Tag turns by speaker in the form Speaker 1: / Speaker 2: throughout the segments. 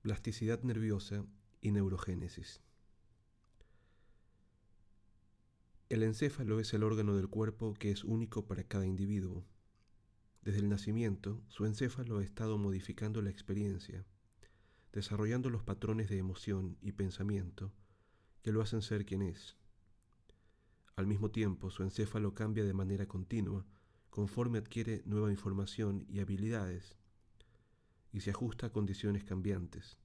Speaker 1: Plasticidad nerviosa y neurogénesis. El encéfalo es el órgano del cuerpo que es único para cada individuo. Desde el nacimiento, su encéfalo ha estado modificando la experiencia, desarrollando los patrones de emoción y pensamiento que lo hacen ser quien es. Al mismo tiempo, su encéfalo cambia de manera continua conforme adquiere nueva información y habilidades y se ajusta a condiciones cambiantes.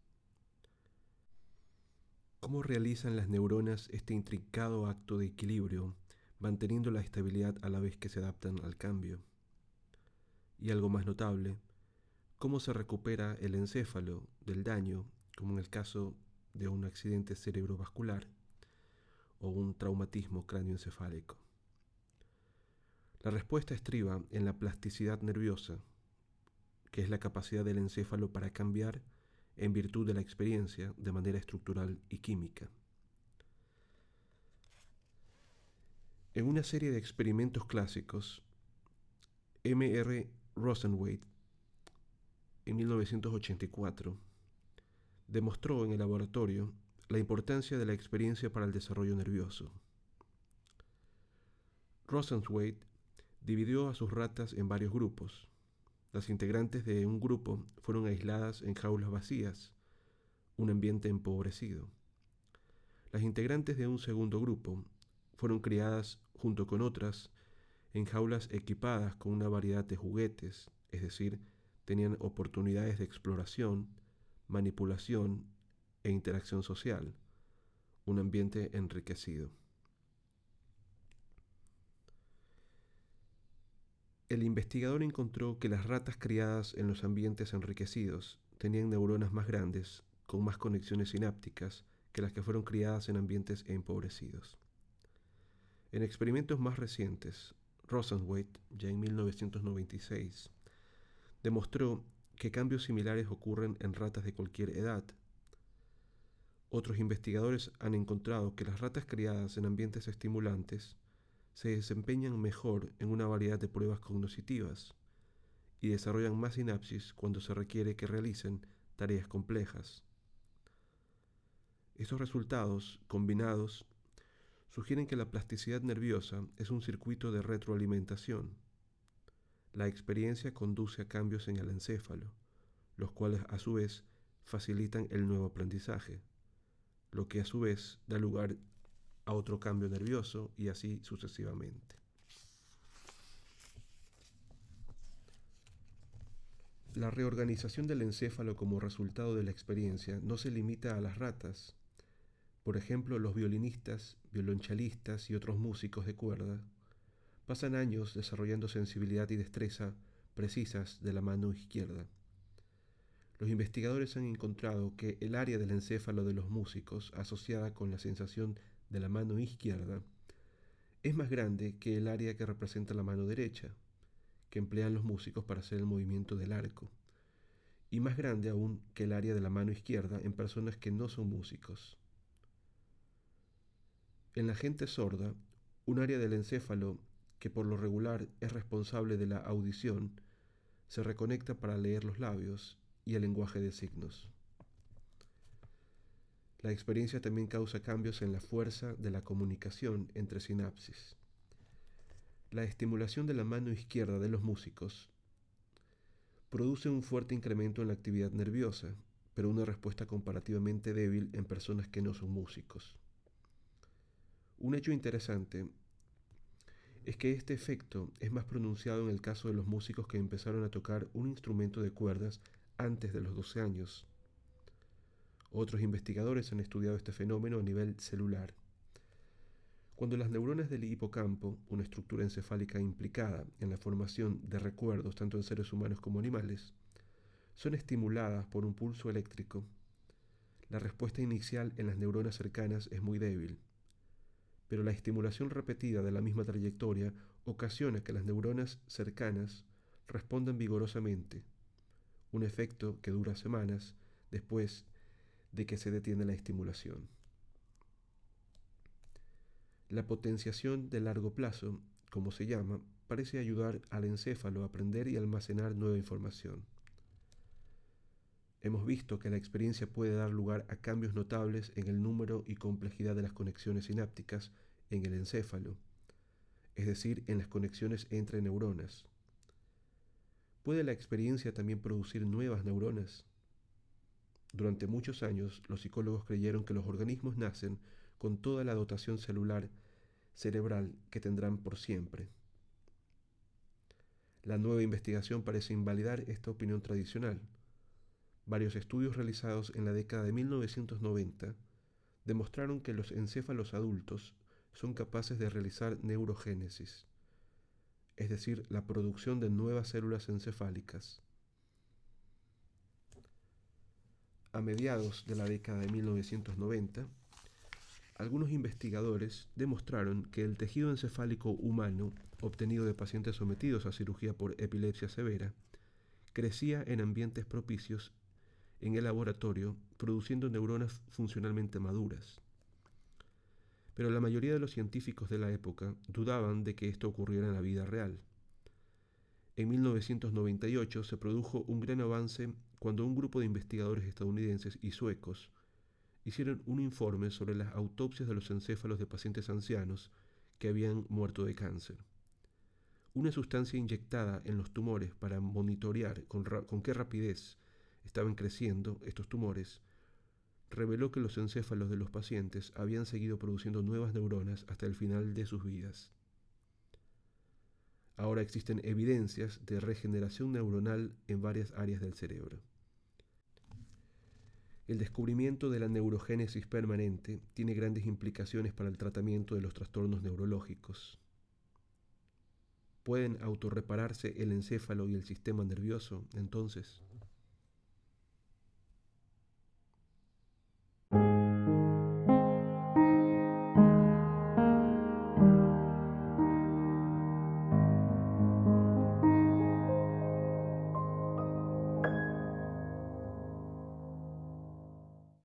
Speaker 1: ¿Cómo realizan las neuronas este intrincado acto de equilibrio, manteniendo la estabilidad a la vez que se adaptan al cambio? Y algo más notable, ¿cómo se recupera el encéfalo del daño, como en el caso de un accidente cerebrovascular o un traumatismo cráneoencefálico? La respuesta estriba en la plasticidad nerviosa, que es la capacidad del encéfalo para cambiar en virtud de la experiencia de manera estructural y química. En una serie de experimentos clásicos, M.R. Rosenweit, en 1984, demostró en el laboratorio la importancia de la experiencia para el desarrollo nervioso. Rosenzweig dividió a sus ratas en varios grupos, las integrantes de un grupo fueron aisladas en jaulas vacías, un ambiente empobrecido. Las integrantes de un segundo grupo fueron criadas junto con otras en jaulas equipadas con una variedad de juguetes, es decir, tenían oportunidades de exploración, manipulación e interacción social, un ambiente enriquecido. El investigador encontró que las ratas criadas en los ambientes enriquecidos tenían neuronas más grandes, con más conexiones sinápticas, que las que fueron criadas en ambientes empobrecidos. En experimentos más recientes, Rosenzweig, ya en 1996, demostró que cambios similares ocurren en ratas de cualquier edad. Otros investigadores han encontrado que las ratas criadas en ambientes estimulantes se desempeñan mejor en una variedad de pruebas cognitivas y desarrollan más sinapsis cuando se requiere que realicen tareas complejas. Estos resultados, combinados, sugieren que la plasticidad nerviosa es un circuito de retroalimentación. La experiencia conduce a cambios en el encéfalo, los cuales a su vez facilitan el nuevo aprendizaje, lo que a su vez da lugar a otro cambio nervioso y así sucesivamente. La reorganización del encéfalo como resultado de la experiencia no se limita a las ratas. Por ejemplo, los violinistas, violonchelistas y otros músicos de cuerda pasan años desarrollando sensibilidad y destreza precisas de la mano izquierda. Los investigadores han encontrado que el área del encéfalo de los músicos asociada con la sensación de la mano izquierda es más grande que el área que representa la mano derecha, que emplean los músicos para hacer el movimiento del arco, y más grande aún que el área de la mano izquierda en personas que no son músicos. En la gente sorda, un área del encéfalo que por lo regular es responsable de la audición, se reconecta para leer los labios y el lenguaje de signos. La experiencia también causa cambios en la fuerza de la comunicación entre sinapsis. La estimulación de la mano izquierda de los músicos produce un fuerte incremento en la actividad nerviosa, pero una respuesta comparativamente débil en personas que no son músicos. Un hecho interesante es que este efecto es más pronunciado en el caso de los músicos que empezaron a tocar un instrumento de cuerdas antes de los 12 años otros investigadores han estudiado este fenómeno a nivel celular. Cuando las neuronas del hipocampo, una estructura encefálica implicada en la formación de recuerdos tanto en seres humanos como animales, son estimuladas por un pulso eléctrico, la respuesta inicial en las neuronas cercanas es muy débil, pero la estimulación repetida de la misma trayectoria ocasiona que las neuronas cercanas respondan vigorosamente, un efecto que dura semanas después de que se detiene la estimulación. La potenciación de largo plazo, como se llama, parece ayudar al encéfalo a aprender y almacenar nueva información. Hemos visto que la experiencia puede dar lugar a cambios notables en el número y complejidad de las conexiones sinápticas en el encéfalo, es decir, en las conexiones entre neuronas. ¿Puede la experiencia también producir nuevas neuronas? Durante muchos años, los psicólogos creyeron que los organismos nacen con toda la dotación celular cerebral que tendrán por siempre. La nueva investigación parece invalidar esta opinión tradicional. Varios estudios realizados en la década de 1990 demostraron que los encéfalos adultos son capaces de realizar neurogénesis, es decir, la producción de nuevas células encefálicas. A mediados de la década de 1990, algunos investigadores demostraron que el tejido encefálico humano obtenido de pacientes sometidos a cirugía por epilepsia severa crecía en ambientes propicios en el laboratorio produciendo neuronas funcionalmente maduras. Pero la mayoría de los científicos de la época dudaban de que esto ocurriera en la vida real. En 1998 se produjo un gran avance cuando un grupo de investigadores estadounidenses y suecos hicieron un informe sobre las autopsias de los encéfalos de pacientes ancianos que habían muerto de cáncer. Una sustancia inyectada en los tumores para monitorear con, con qué rapidez estaban creciendo estos tumores reveló que los encéfalos de los pacientes habían seguido produciendo nuevas neuronas hasta el final de sus vidas. Ahora existen evidencias de regeneración neuronal en varias áreas del cerebro. El descubrimiento de la neurogénesis permanente tiene grandes implicaciones para el tratamiento de los trastornos neurológicos. ¿Pueden autorrepararse el encéfalo y el sistema nervioso, entonces?